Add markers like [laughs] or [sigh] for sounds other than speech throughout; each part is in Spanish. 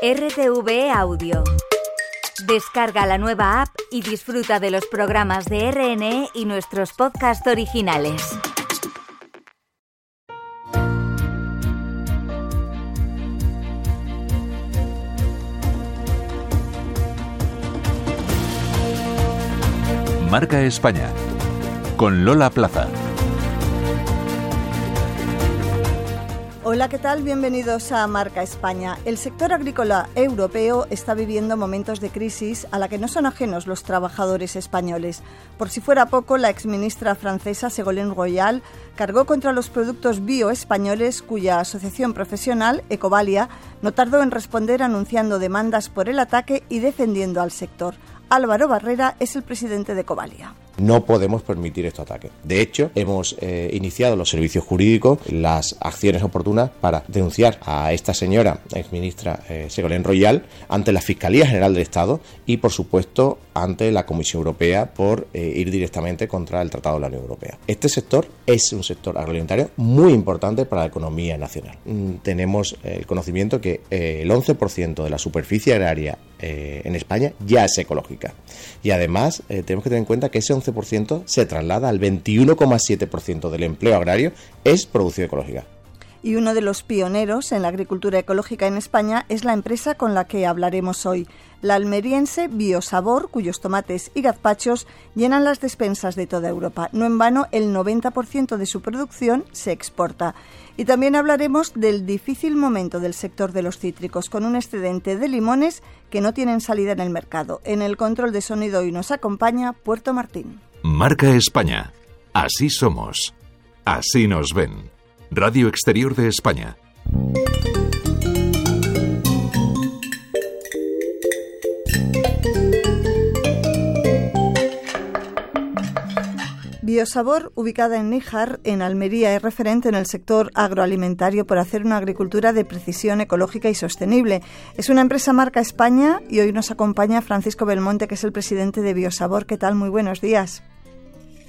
RTV Audio. Descarga la nueva app y disfruta de los programas de RNE y nuestros podcasts originales. Marca España. Con Lola Plaza. Hola, ¿qué tal? Bienvenidos a Marca España. El sector agrícola europeo está viviendo momentos de crisis a la que no son ajenos los trabajadores españoles. Por si fuera poco, la exministra francesa Ségolène Royal cargó contra los productos bioespañoles cuya asociación profesional, Ecovalia, no tardó en responder anunciando demandas por el ataque y defendiendo al sector. Álvaro Barrera es el presidente de Ecovalia. No podemos permitir este ataque. De hecho, hemos eh, iniciado los servicios jurídicos, las acciones oportunas para denunciar a esta señora, exministra eh, Segolén Royal, ante la Fiscalía General del Estado y, por supuesto, ante la Comisión Europea por eh, ir directamente contra el Tratado de la Unión Europea. Este sector es un sector agroalimentario muy importante para la economía nacional. Mm, tenemos el conocimiento que el 11% de la superficie agraria en España ya es ecológica. Y además tenemos que tener en cuenta que ese 11% se traslada al 21,7% del empleo agrario es producción ecológica. Y uno de los pioneros en la agricultura ecológica en España es la empresa con la que hablaremos hoy, la almeriense Biosabor, cuyos tomates y gazpachos llenan las despensas de toda Europa. No en vano, el 90% de su producción se exporta. Y también hablaremos del difícil momento del sector de los cítricos, con un excedente de limones que no tienen salida en el mercado. En el control de sonido hoy nos acompaña Puerto Martín. Marca España. Así somos. Así nos ven. Radio Exterior de España. Biosabor, ubicada en Níjar, en Almería, es referente en el sector agroalimentario por hacer una agricultura de precisión ecológica y sostenible. Es una empresa marca España y hoy nos acompaña Francisco Belmonte, que es el presidente de Biosabor. ¿Qué tal? Muy buenos días.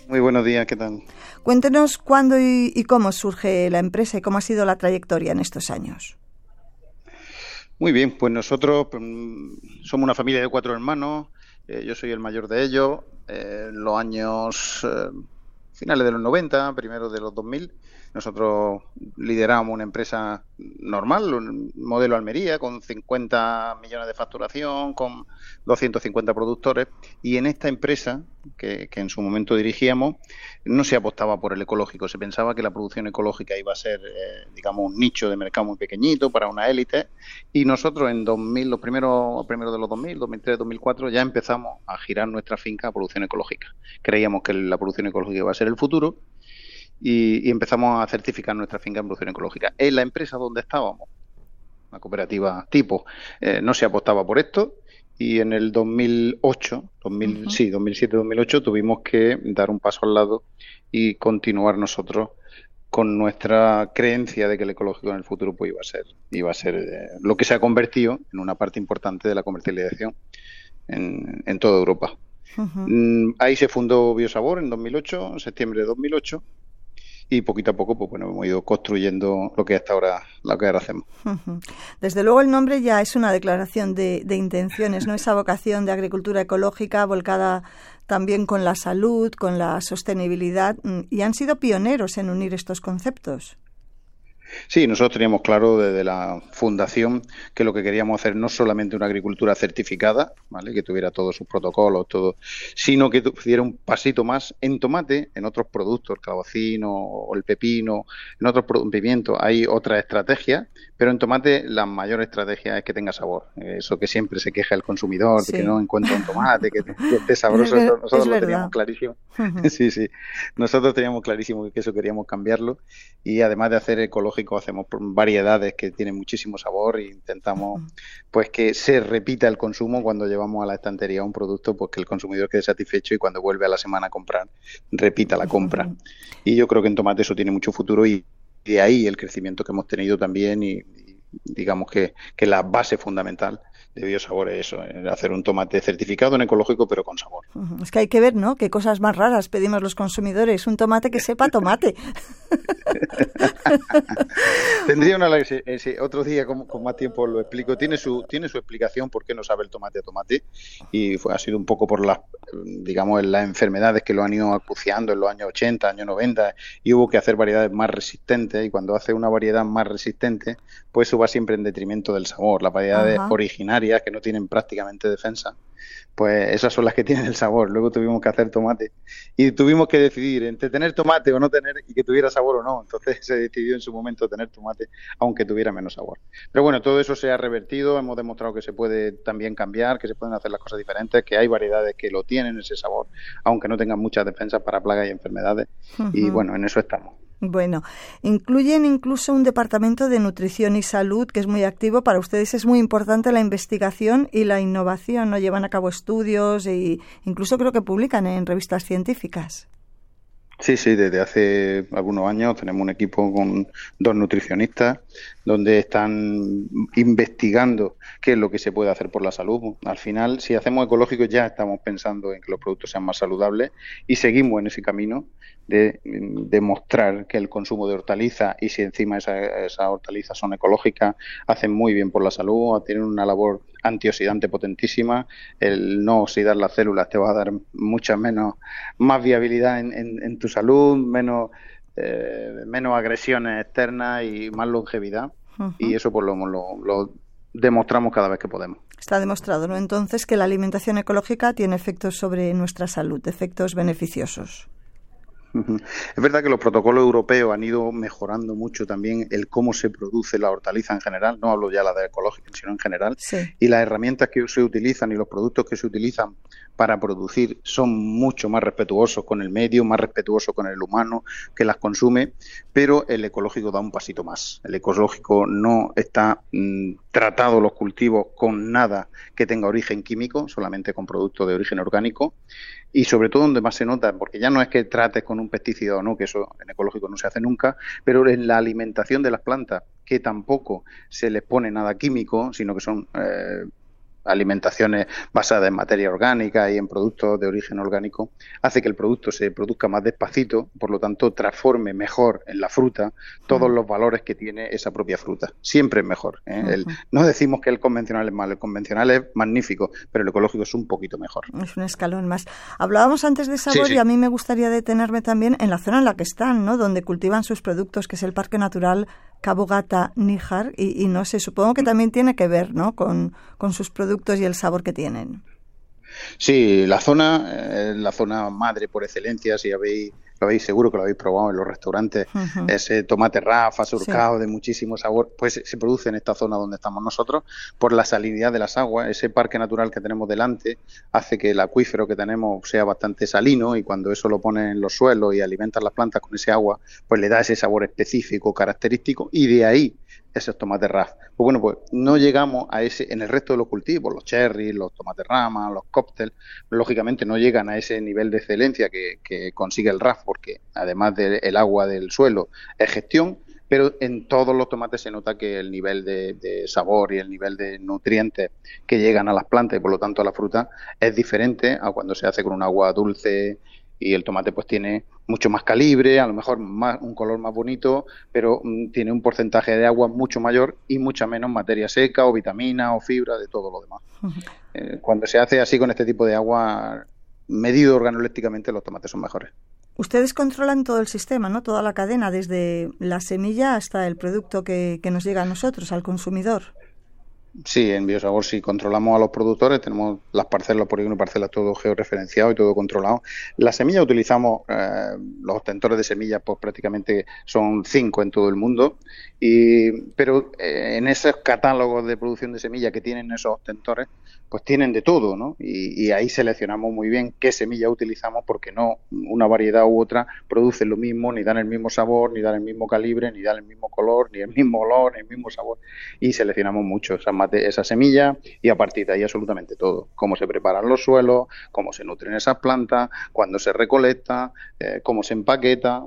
Muy buenos días, ¿qué tal? Cuéntenos cuándo y, cómo surge la empresa y cómo ha sido la trayectoria en estos años. Muy bien, pues nosotros pues, somos una familia de cuatro hermanos, eh, yo soy el mayor de ellos, eh, en los años eh, finales de los 90, primero de los 2000, nosotros lideramos una empresa normal, un modelo Almería, con 50 millones de facturación, con 250 productores, y en esta empresa, que, en su momento dirigíamos, no se apostaba por el ecológico, se pensaba que la producción ecológica iba a ser, eh, digamos, un nicho de mercado muy pequeñito para una élite, y nosotros en 2000, los primeros, primeros de los 2000, 2003, 2004, ya empezamos a girar nuestra finca a producción ecológica. Creíamos que la producción ecológica iba a ser el futuro, y, empezamos a certificar nuestra finca en producción ecológica. En la empresa donde estábamos, una cooperativa tipo, eh, no se apostaba por esto y en el 2008, 2000, sí, 2007-2008 tuvimos que dar un paso al lado y continuar nosotros con nuestra creencia de que el ecológico en el futuro pues iba a ser iba a ser eh, lo que se ha convertido en una parte importante de la comercialización en, en toda Europa. Mm, ahí se fundó Biosabor en 2008, en septiembre de 2008 y poquito a poco pues bueno hemos ido construyendo lo que hasta ahora lo que ahora hacemos. Desde luego el nombre ya es una declaración de, de intenciones no esa vocación de agricultura ecológica volcada también con la salud con la sostenibilidad mm, y han sido pioneros en unir estos conceptos Sí, nosotros teníamos claro desde la fundación que lo que queríamos hacer no solamente una agricultura certificada, ¿vale? que tuviera todos sus protocolos, todo, sino que diera un pasito más en tomate, en otros productos, el calabacino o el pepino, en otros pimientos hay otra estrategia, pero en tomate la mayor estrategia es que tenga sabor. Eso que siempre se queja el consumidor, de que no encuentra un tomate, que, [laughs] esté sabroso, nosotros lo teníamos clarísimo. [laughs] sí, sí, nosotros teníamos clarísimo que eso queríamos cambiarlo y además de hacer ecológico hacemos variedades que tienen muchísimo sabor e intentamos pues que se repita el consumo cuando llevamos a la estantería un producto, pues que el consumidor quede satisfecho y cuando vuelve a la semana a comprar, repita la compra. Y yo creo que en tomate eso tiene mucho futuro y de ahí el crecimiento que hemos tenido también y, digamos que, que, la base fundamental de biosabor es eso, hacer un tomate certificado en ecológico pero con sabor. Es que hay que ver, ¿no? Qué cosas más raras pedimos los consumidores. Un tomate que sepa tomate. [laughs] Tendría una ese, otro día con, más tiempo lo explico. Tiene su tiene su explicación por qué no sabe el tomate a tomate y fue, ha sido un poco por las digamos las enfermedades que lo han ido acuciando en los años 80, años 90 y hubo que hacer variedades más resistentes y cuando hace una variedad más resistente, pues eso va siempre en detrimento del sabor. Las variedades originarias que no tienen prácticamente defensa pues esas son las que [laughs] tienen el sabor. Luego tuvimos que hacer tomate y tuvimos que decidir entre tener tomate o no tener y que tuviera sabor o no. Entonces [laughs] se decidió en su momento tener tomate, aunque tuviera menos sabor. Pero bueno, todo eso se ha revertido. Hemos demostrado que se puede también cambiar, que se pueden hacer las cosas diferentes, que hay variedades que lo tienen ese sabor, aunque no tengan muchas defensas para plagas y enfermedades. Y bueno, en eso estamos. Bueno, incluyen incluso un departamento de nutrición y salud que es muy activo. Para ustedes es muy importante la investigación y la innovación. No llevan a cabo estudios e incluso creo que publican en revistas científicas. Sí, sí, desde hace algunos años tenemos un equipo con dos nutricionistas donde están investigando qué es lo que se puede hacer por la salud. Al final, si hacemos ecológico ya estamos pensando en que los productos sean más saludables y seguimos en ese camino de demostrar que el consumo de hortalizas y si encima esas hortalizas son ecológicas, hacen muy bien por la salud, tienen una labor antioxidante potentísima, el no oxidar las células te va a dar mucha menos, más viabilidad en, tu salud, menos, eh, menos agresiones externas y más longevidad. Y eso pues lo, lo demostramos cada vez que podemos. Está demostrado, ¿no? Entonces que la alimentación ecológica tiene efectos sobre nuestra salud, efectos beneficiosos. Es verdad que los protocolos europeos han ido mejorando mucho también el cómo se produce la hortaliza en general, no hablo ya de la de ecológica, sino en general, y las herramientas que se utilizan y los productos que se utilizan para producir son mucho más respetuosos con el medio, más respetuosos con el humano que las consume, pero el ecológico da un pasito más. El ecológico no está mm, tratado los cultivos con nada que tenga origen químico, solamente con productos de origen orgánico. Y sobre todo donde más se nota, porque ya no es que trates con un pesticida o no, que eso en ecológico no se hace nunca, pero en la alimentación de las plantas, que tampoco se les pone nada químico, sino que son eh, alimentaciones basadas en materia orgánica y en productos de origen orgánico, hace que el producto se produzca más despacito, por lo tanto transforme mejor en la fruta todos los valores que tiene esa propia fruta. Siempre es mejor. ¿eh? no decimos que el convencional es malo, el convencional es magnífico, pero el ecológico es un poquito mejor. Es un escalón más. Hablábamos antes de sabor y a mí me gustaría detenerme también en la zona en la que están, ¿no? donde cultivan sus productos, que es el Parque Natural Cabo Gata Níjar, y, no sé, supongo que también tiene que ver ¿no? con, con sus productos y el sabor que tienen. Sí, la zona es la zona madre por excelencia, si habéis lo habéis seguro que lo habéis probado en los restaurantes, ese tomate rafa, surcado de muchísimo sabor, pues se produce en esta zona donde estamos nosotros por la salinidad de las aguas, ese parque natural que tenemos delante hace que el acuífero que tenemos sea bastante salino y cuando eso lo pones en los suelos y alimentas las plantas con ese agua, pues le da ese sabor específico, característico y de ahí esos tomates RAF. Pues bueno, pues no llegamos a ese, en el resto de los cultivos, los cherries, los tomates rama, los cócteles, lógicamente no llegan a ese nivel de excelencia que, consigue el RAF, porque además del agua del suelo es gestión, pero en todos los tomates se nota que el nivel de, de, sabor y el nivel de nutrientes que llegan a las plantas y por lo tanto a la fruta es diferente a cuando se hace con un agua dulce y el tomate pues tiene mucho más calibre, a lo mejor más, un color más bonito, pero mm, tiene un porcentaje de agua mucho mayor y mucha menos materia seca o vitamina o fibra de todo lo demás. Eh, cuando se hace así con este tipo de agua medido organolépticamente los tomates son mejores. Ustedes controlan todo el sistema, ¿no? Toda la cadena, desde la semilla hasta el producto que, que nos llega a nosotros, al consumidor. Sí, en Biosabor sí controlamos a los productores, tenemos las parcelas, por y parcelas todo georreferenciado y todo controlado. La semilla utilizamos, eh, los obtentores de semillas, pues prácticamente son cinco en todo el mundo, y, pero eh, en esos catálogos de producción de semilla que tienen esos obtentores, pues tienen de todo, ¿no? Y, y, ahí seleccionamos muy bien qué semilla utilizamos porque no una variedad u otra producen lo mismo, ni dan el mismo sabor, ni dan el mismo calibre, ni dan el mismo color, ni el mismo olor, ni el mismo sabor, y seleccionamos mucho esas tomate esa semilla y a partir de ahí absolutamente todo. Cómo se preparan los suelos, cómo se nutren esas plantas, cuándo se recolecta, eh, cómo se empaqueta.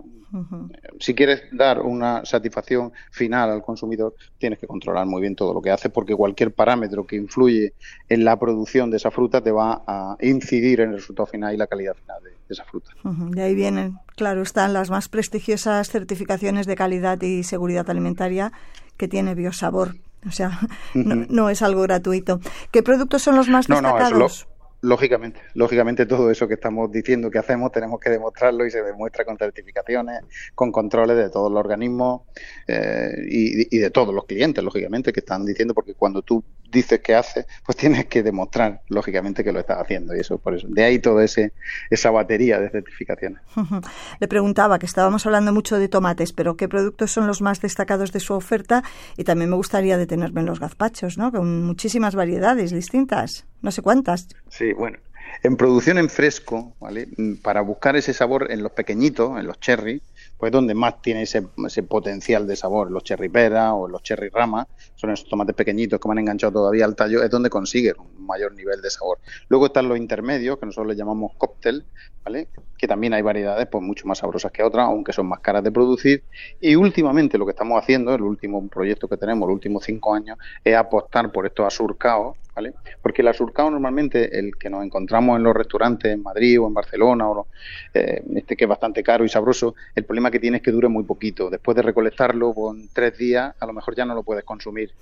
Si quieres dar una satisfacción final al consumidor, tienes que controlar muy bien todo lo que haces porque cualquier parámetro que influye en la producción de esa fruta te va a incidir en el resultado final y la calidad final de, esa fruta. De ahí vienen, claro, están las más prestigiosas certificaciones de calidad y seguridad alimentaria que tiene Biosabor. O sea, [laughs] no, es algo gratuito. ¿Qué productos son los más destacados? Lógicamente, lógicamente todo eso que estamos diciendo que hacemos tenemos que demostrarlo y se demuestra con certificaciones, con controles de todos los organismos eh, y, de todos los clientes, lógicamente, que están diciendo, porque cuando tú dices que haces, pues tienes que demostrar, lógicamente, que lo estás haciendo y eso, por eso. De ahí toda ese, esa batería de certificaciones. [laughs] Le preguntaba que estábamos hablando mucho de tomates, pero ¿qué productos son los más destacados de su oferta? Y también me gustaría detenerme en los gazpachos, ¿no? Con muchísimas variedades distintas no sé cuántas. Sí, bueno. En producción en fresco, ¿vale? Mm, para buscar ese sabor en los pequeñitos, en los cherry, pues donde más tiene ese, ese potencial de sabor, los cherry pera o los cherry rama, son esos tomates pequeñitos que me han enganchado todavía al tallo, es donde consiguen un mayor nivel de sabor. Luego están los intermedios, que nosotros le llamamos cóctel, ¿vale? Que también hay variedades pues mucho más sabrosas que otras, aunque son más caras de producir. Y últimamente lo que estamos haciendo, el último proyecto que tenemos, los últimos cinco años, es apostar por estos asurcados ¿vale? Porque el asurcado normalmente, el que nos encontramos en los restaurantes en Madrid o en Barcelona, o eh, este que es bastante caro y sabroso, el problema que tiene es que dure muy poquito. Después de recolectarlo con tres días, a lo mejor ya no lo puedes consumir.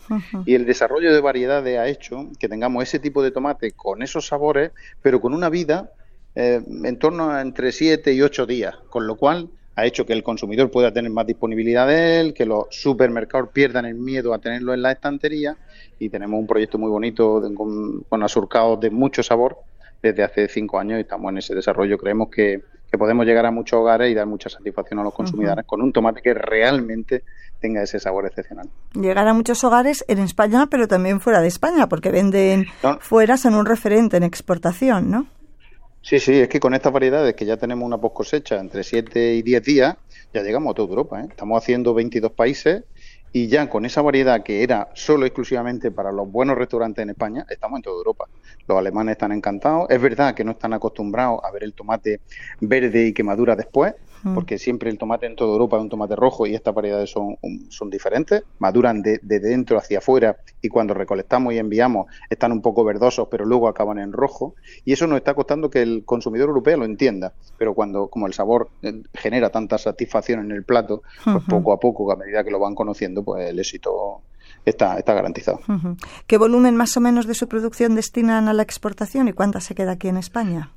Y el desarrollo de variedades ha hecho que tengamos ese tipo de tomate con esos sabores, pero con una vida eh, en torno a entre siete y ocho días, con lo cual ha hecho que el consumidor pueda tener más disponibilidad de él, que los supermercados pierdan el miedo a tenerlo en la estantería y tenemos un proyecto muy bonito con, con asurcados de mucho sabor desde hace cinco años y estamos en ese desarrollo. Creemos que, podemos llegar a muchos hogares y dar mucha satisfacción a los consumidores con un tomate que realmente tenga ese sabor excepcional. Llegar a muchos hogares en España, pero también fuera de España, porque venden fuera, son un referente en exportación, ¿no? Sí, sí, es que con estas variedades que ya tenemos una post cosecha entre 7 y 10 días, ya llegamos a toda Europa. ¿eh? Estamos haciendo 22 países y ya con esa variedad que era solo exclusivamente para los buenos restaurantes en España, estamos en toda Europa. Los alemanes están encantados. Es verdad que no están acostumbrados a ver el tomate verde y que madura después, porque siempre el tomate en toda Europa es un tomate rojo y estas variedades son, son diferentes, maduran de, dentro hacia afuera y cuando recolectamos y enviamos están un poco verdosos, pero luego acaban en rojo y eso nos está costando que el consumidor europeo lo entienda, pero cuando como el sabor eh, genera tanta satisfacción en el plato, pues poco a poco, a medida que lo van conociendo, pues el éxito está, está garantizado. ¿Qué volumen más o menos de su producción destinan a la exportación y cuánta se queda aquí en España?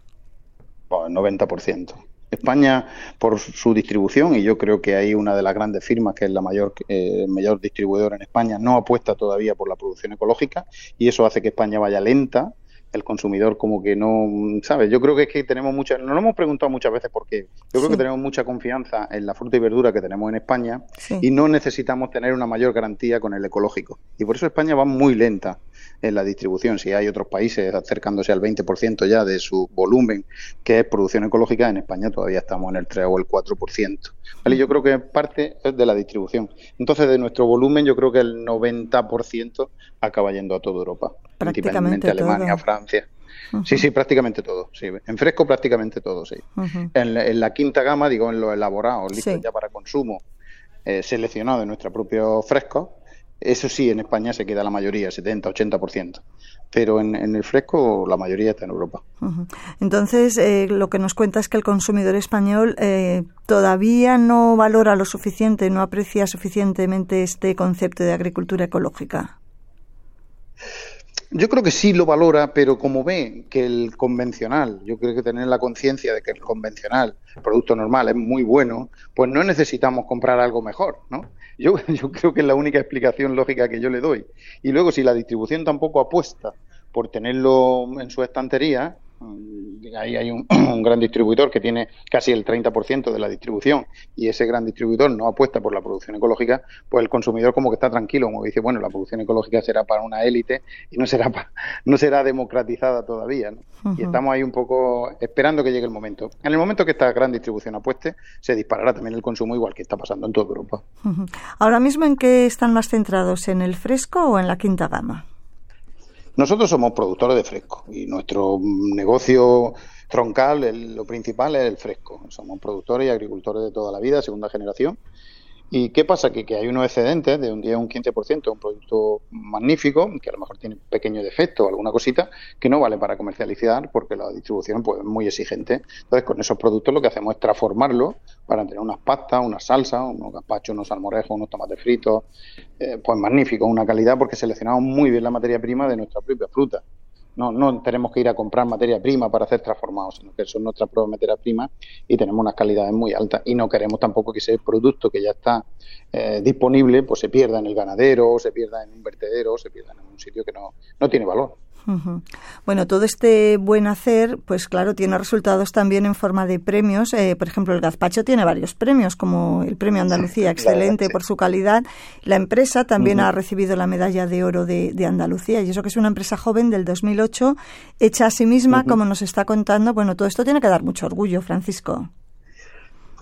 Pues 90%. España, por su distribución, y yo creo que hay una de las grandes firmas, que es la mayor, eh, mayor distribuidora en España, no apuesta todavía por la producción ecológica, y eso hace que España vaya lenta el consumidor como que no, ¿sabes? Yo creo que es que tenemos mucha, nos lo hemos preguntado muchas veces por qué. Yo creo que tenemos mucha confianza en la fruta y verdura que tenemos en España y no necesitamos tener una mayor garantía con el ecológico. Y por eso España va muy lenta en la distribución. Si hay otros países acercándose al 20% ya de su volumen, que es producción ecológica, en España todavía estamos en el 3 o el 4%. ¿Vale? Yo creo que parte es de la distribución. Entonces, de nuestro volumen, yo creo que el 90% acaba yendo a toda Europa, principalmente Alemania, Francia. Sí, sí, prácticamente todo. Sí. En fresco prácticamente todo, sí. en, la quinta gama, digo, en los elaborados, listos ya para consumo, eh, seleccionados de nuestro propio fresco, eso sí, en España se queda la mayoría, 70, 80%. Pero en, el fresco la mayoría está en Europa. Entonces, eh, lo que nos cuenta es que el consumidor español eh, todavía no valora lo suficiente, no aprecia suficientemente este concepto de agricultura ecológica. Yo creo que sí lo valora, pero como ve que el convencional, yo creo que tener la conciencia de que el convencional, producto normal, es muy bueno, pues no necesitamos comprar algo mejor, ¿no? Yo, [laughs] yo creo que es la única explicación lógica que yo le doy. Y luego, si la distribución tampoco apuesta por tenerlo en su estantería, ahí hay [clears throat] un, gran distribuidor que tiene casi el 30% de la distribución y ese gran distribuidor no apuesta por la producción ecológica, pues el consumidor como que está tranquilo, como dice, bueno, la producción ecológica será para una élite y no será [laughs] no será democratizada todavía. Y estamos ahí un poco esperando que llegue el momento. En el momento que esta gran distribución apueste, se disparará también el consumo igual que está pasando en toda Europa. Ahora mismo, ¿en qué están más centrados? ¿En el fresco o en la quinta gama? Nosotros somos productores de fresco y nuestro negocio troncal, lo principal es el fresco. Somos productores y agricultores de toda la vida, segunda generación, ¿Y qué pasa? Que, que hay unos excedentes de un día un 15%, un producto magnífico, que a lo mejor tiene pequeño defecto o alguna cosita, que no vale para comercializar porque la distribución pues, es muy exigente. Entonces, con esos productos lo que hacemos es transformarlos para tener unas pastas, una salsa, unos gazpachos, unos salmorejos, unos tomates fritos, eh, pues magnífico, una calidad porque seleccionamos muy bien la materia prima de nuestra propia fruta. No, no tenemos que ir a comprar materia prima para hacer transformados, sino que son nuestra propia materia prima y tenemos unas calidades muy altas. Y no queremos tampoco que ese producto que ya está eh, disponible pues se pierda en el ganadero, se pierda en un vertedero, se pierda en un sitio que no, no tiene valor. Bueno, todo este buen hacer, pues claro, tiene resultados también en forma de premios. Eh, por ejemplo, el gazpacho tiene varios premios, como el Premio Andalucía, excelente por su calidad. La empresa también ha recibido la medalla de oro de, Andalucía, y eso que es una empresa joven del 2008, hecha a sí misma, como nos está contando. Bueno, todo esto tiene que dar mucho orgullo, Francisco.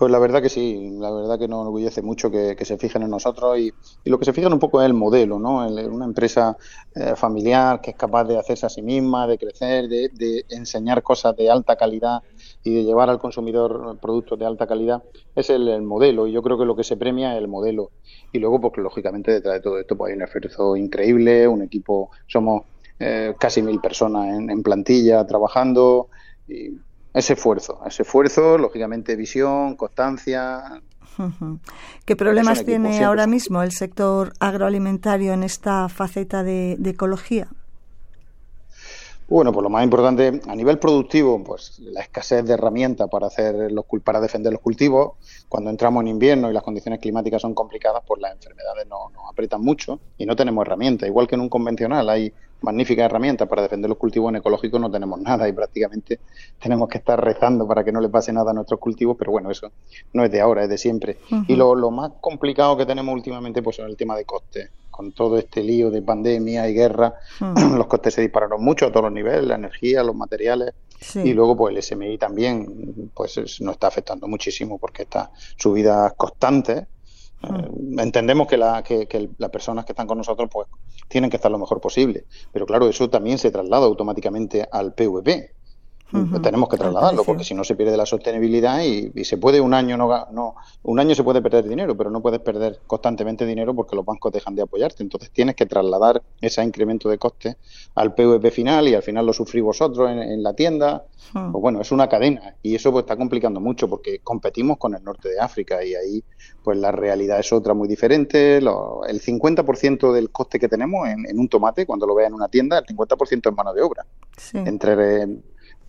Pues la verdad que sí, la verdad que nos orgullece mucho que, se fijen en nosotros y, lo que se fijan un poco es el modelo, ¿no? una empresa eh, familiar que es capaz de hacerse a sí misma, de crecer, de, enseñar cosas de alta calidad y de llevar al consumidor productos de alta calidad, es el, modelo y yo creo que lo que se premia es el modelo. Y luego, pues lógicamente detrás de todo esto pues, hay un esfuerzo increíble, un equipo, somos eh, casi mil personas en, en plantilla trabajando y ese esfuerzo, ese esfuerzo, lógicamente visión, constancia. ¿Qué problemas tiene ahora mismo el sector agroalimentario en esta faceta de, ecología? Bueno, pues lo más importante a nivel productivo, pues la escasez de herramientas para hacer los para defender los cultivos. Cuando entramos en invierno y las condiciones climáticas son complicadas, pues las enfermedades nos, nos aprietan mucho y no tenemos herramientas. Igual que en un convencional hay magníficas herramientas para defender los cultivos en ecológico no tenemos nada y prácticamente tenemos que estar rezando para que no le pase nada a nuestros cultivos, pero bueno, eso no es de ahora, es de siempre. Y lo, más complicado que tenemos últimamente pues es el tema de costes. Con todo este lío de pandemia y guerra, [clears throat] los costes se dispararon mucho a todos los niveles, la energía, los materiales, y luego pues el SMI también pues nos está afectando muchísimo porque estas subidas constantes eh, entendemos que, la, que, las personas que están con nosotros pues tienen que estar lo mejor posible, pero claro, eso también se traslada automáticamente al PVP. Tenemos que trasladarlo porque si no se pierde la sostenibilidad y, se puede un año no, no un año se puede perder dinero, pero no puedes perder constantemente dinero porque los bancos dejan de apoyarte. Entonces tienes que trasladar ese incremento de coste al PVP final y al final lo sufrís vosotros en, la tienda. Pues bueno, es una cadena y eso pues está complicando mucho porque competimos con el norte de África y ahí pues la realidad es otra muy diferente. el 50% del coste que tenemos en, un tomate, cuando lo veas en una tienda, el 50% es mano de obra. Entre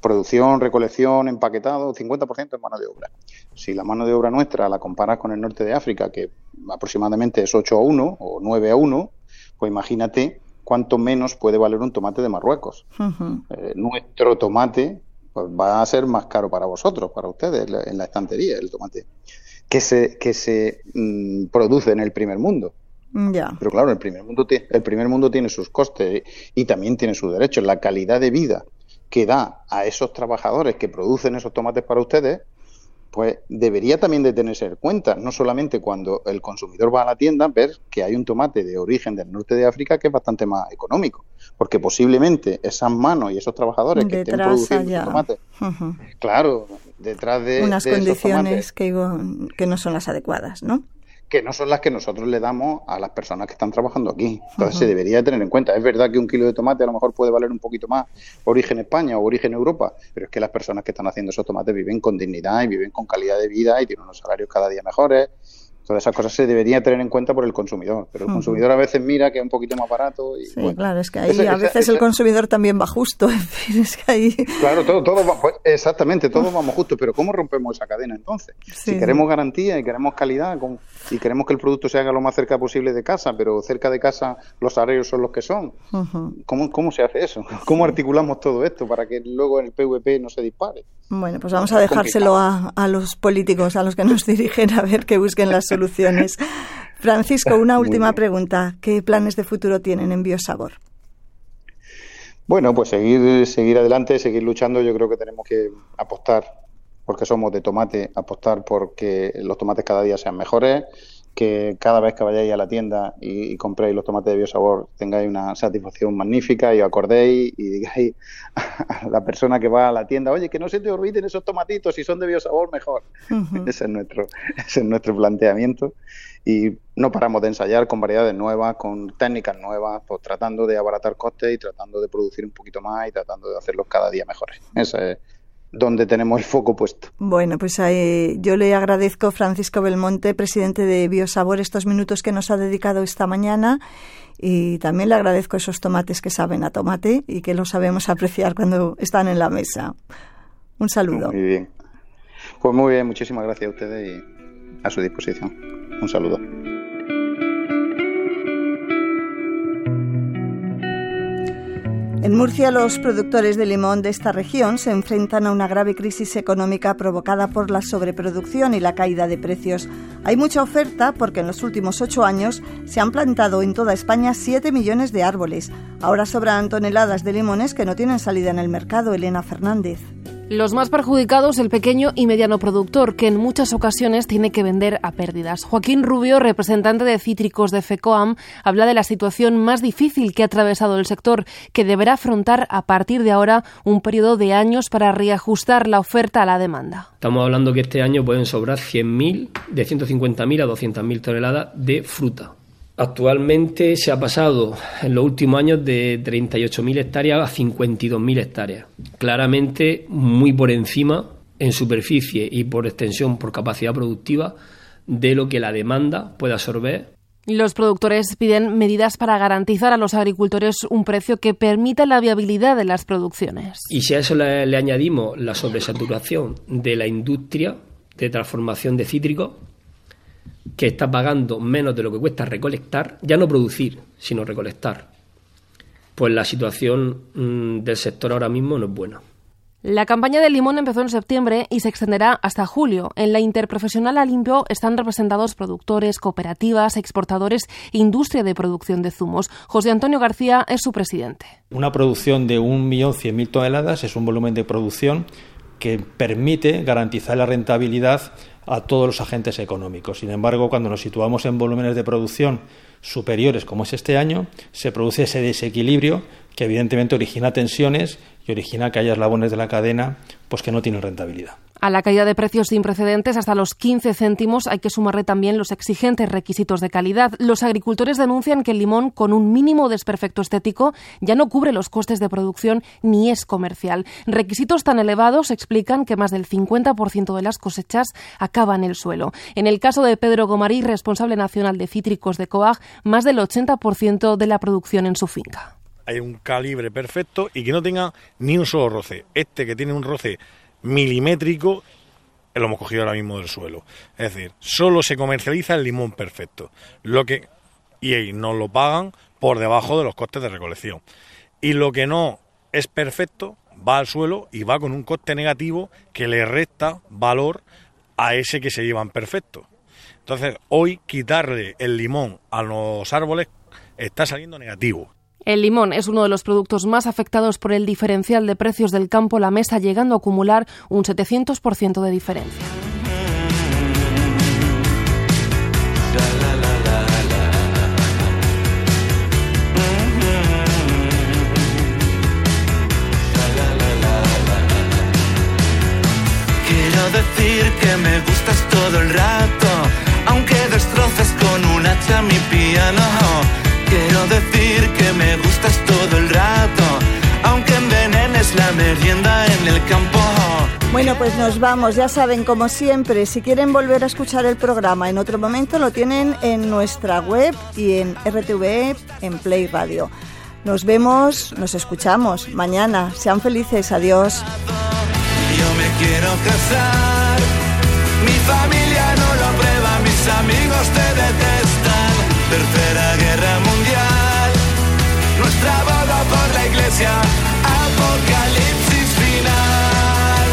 producción, recolección, empaquetado, 50% es mano de obra. Si la mano de obra nuestra la comparas con el norte de África, que aproximadamente es 8 a 1 o 9 a 1, pues imagínate cuánto menos puede valer un tomate de Marruecos. Eh, nuestro tomate pues, va a ser más caro para vosotros, para ustedes, en la estantería, el tomate que se, que se mm, produce en el primer mundo. Pero claro, el primer, mundo el primer mundo tiene sus costes y también tiene sus derechos. La calidad de vida que da a esos trabajadores que producen esos tomates para ustedes, pues debería también de tenerse en cuenta, no solamente cuando el consumidor va a la tienda, ver que hay un tomate de origen del norte de África que es bastante más económico, porque posiblemente esas manos y esos trabajadores que estén produciendo tomates, claro, detrás de unas condiciones que, que no son las adecuadas, ¿no? Que no son las que nosotros le damos a las personas que están trabajando aquí. Entonces se debería tener en cuenta. Es verdad que un kilo de tomate a lo mejor puede valer un poquito más origen España o origen Europa, pero es que las personas que están haciendo esos tomates viven con dignidad y viven con calidad de vida y tienen unos salarios cada día mejores Todas esas cosas se deberían tener en cuenta por el consumidor, pero el consumidor a veces mira que es un poquito más barato. Y, sí, claro, es que ahí a veces el consumidor también va justo. [laughs] Es, que ahí... Claro, todo, todo va, pues, exactamente, todos vamos justo, pero ¿cómo rompemos esa cadena entonces? Si queremos garantía y queremos calidad y queremos que el producto se haga lo más cerca posible de casa, pero cerca de casa los salarios son los que son, ¿cómo, ¿cómo se hace eso? [laughs] ¿Cómo articulamos todo esto para que luego en el PVP no se dispare? Bueno, pues vamos a dejárselo a, a los políticos, a los que nos [laughs] dirigen, a ver que busquen las soluciones. Francisco, una [laughs] última pregunta. ¿Qué planes de futuro tienen en Biosabor? Bueno, pues seguir, seguir adelante, seguir luchando. Yo creo que tenemos que apostar, porque somos de tomate, apostar porque los tomates cada día sean mejores, que cada vez que vayáis a la tienda y, compréis los tomates de biosabor tengáis una satisfacción magnífica y os acordéis y digáis [laughs] a la persona que va a la tienda, oye, que no se te olviden esos tomatitos, si son de biosabor, mejor. [laughs] ese, es nuestro, ese es nuestro planteamiento. Y no paramos de ensayar con variedades nuevas, con técnicas nuevas, pues tratando de abaratar costes y tratando de producir un poquito más y tratando de hacerlos cada día mejores. Esa es donde tenemos el foco puesto. Bueno, pues ahí, yo le agradezco Francisco Belmonte, presidente de Biosabor, estos minutos que nos ha dedicado esta mañana y también le agradezco esos tomates que saben a tomate y que lo sabemos apreciar cuando están en la mesa. Un saludo. Muy bien. Pues muy bien, muchísimas gracias a ustedes y a su disposición. Un saludo. En Murcia, los productores de limón de esta región se enfrentan a una grave crisis económica provocada por la sobreproducción y la caída de precios. Hay mucha oferta porque en los últimos ocho años se han plantado en toda España 7 millones de árboles. Ahora sobran toneladas de limones que no tienen salida en el mercado. Elena Fernández. Los más perjudicados, el pequeño y mediano productor, que en muchas ocasiones tiene que vender a pérdidas. Joaquín Rubio, representante de cítricos de FECOAM, habla de la situación más difícil que ha atravesado el sector, que deberá afrontar a partir de ahora un periodo de años para reajustar la oferta a la demanda. Estamos hablando que este año pueden sobrar 100.000, de 150.000 a 200.000 toneladas de fruta. Actualmente se ha pasado en los últimos años de 38.000 hectáreas a 52.000 hectáreas. Claramente muy por encima en superficie y por extensión, por capacidad productiva, de lo que la demanda puede absorber. Los productores piden medidas para garantizar a los agricultores un precio que permita la viabilidad de las producciones. Y si a eso le, le añadimos la sobresaturación de la industria de transformación de cítricos, que está pagando menos de lo que cuesta recolectar, ya no producir, sino recolectar, pues la situación mm, del sector ahora mismo no es buena. La campaña del limón empezó en septiembre y se extenderá hasta julio. En la interprofesional Alimpio están representados productores, cooperativas, exportadores e industria de producción de zumos. José Antonio García es su presidente. Una producción de 1.100.000 toneladas es un volumen de producción que permite garantizar la rentabilidad a todos los agentes económicos. Sin embargo, cuando nos situamos en volúmenes de producción superiores, como es este año, se produce ese desequilibrio que evidentemente origina tensiones y origina que haya eslabones de la cadena pues que no tienen rentabilidad. A la caída de precios sin precedentes hasta los 15 céntimos hay que sumarle también los exigentes requisitos de calidad. Los agricultores denuncian que el limón con un mínimo desperfecto estético ya no cubre los costes de producción ni es comercial. Requisitos tan elevados explican que más del 50% de las cosechas acaban en el suelo. En el caso de Pedro Gomarí, responsable nacional de cítricos de COAG, más del 80% de la producción en su finca. Hay un calibre perfecto y que no tenga ni un solo roce. Este que tiene un roce milimétrico lo hemos cogido ahora mismo del suelo. Es decir, solo se comercializa el limón perfecto. Lo que y nos lo pagan por debajo de los costes de recolección. Y lo que no es perfecto va al suelo y va con un coste negativo que le resta valor a ese que se llevan perfecto. Entonces, hoy quitarle el limón a los árboles está saliendo negativo. El limón es uno de los productos más afectados por el diferencial de precios del campo la mesa, llegando a acumular un 700% de diferencia. Quiero decir que me gustas todo el rato, aunque destroces con un hacha mi piano Quiero decir que me gustas todo el rato, aunque envenenes la merienda en el campo. Bueno, pues nos vamos, ya saben, como siempre, si quieren volver a escuchar el programa en otro momento, lo tienen en nuestra web y en RTV, en Play Radio. Nos vemos, nos escuchamos mañana. Sean felices, adiós. Yo me quiero casar, mi familia no lo aprueba, mis amigos te detestan. Tercera guerra boda por la iglesia, apocalipsis final.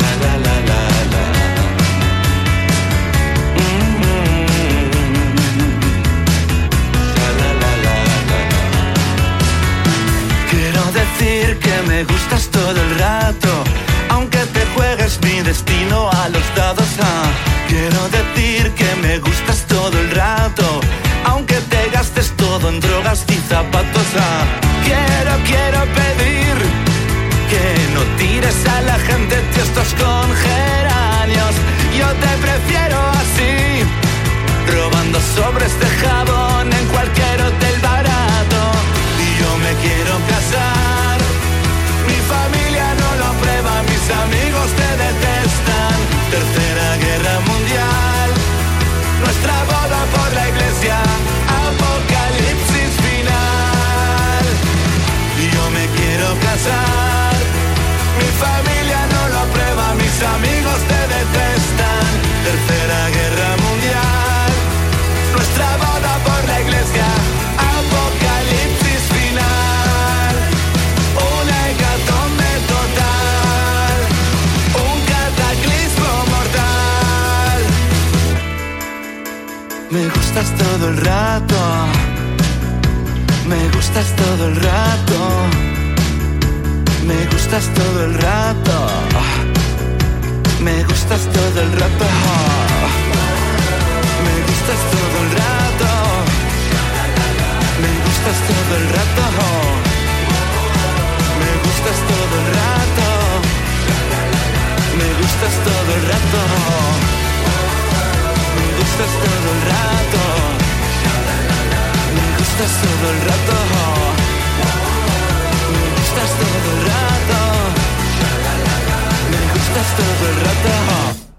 la, la, la, la. Quiero decir que me gustas todo el rato, aunque te juegues mi destino a los dados. Ah. Quiero decir que me gustas todo el rato, aunque te gastes todo en drogas y zapatos. Ah. Quiero, quiero pedir que no tires a la gente tiestos con geranios. Yo te prefiero Me gustas todo el rato, me gustas todo el rato, me gustas todo el rato, me gustas todo el rato, me gustas todo el rato, me gustas todo el rato, me gustas todo el rato, me gustas todo el rato. Me gustas todo el rato. Me gustas todo el rato. Me gustas todo el rato.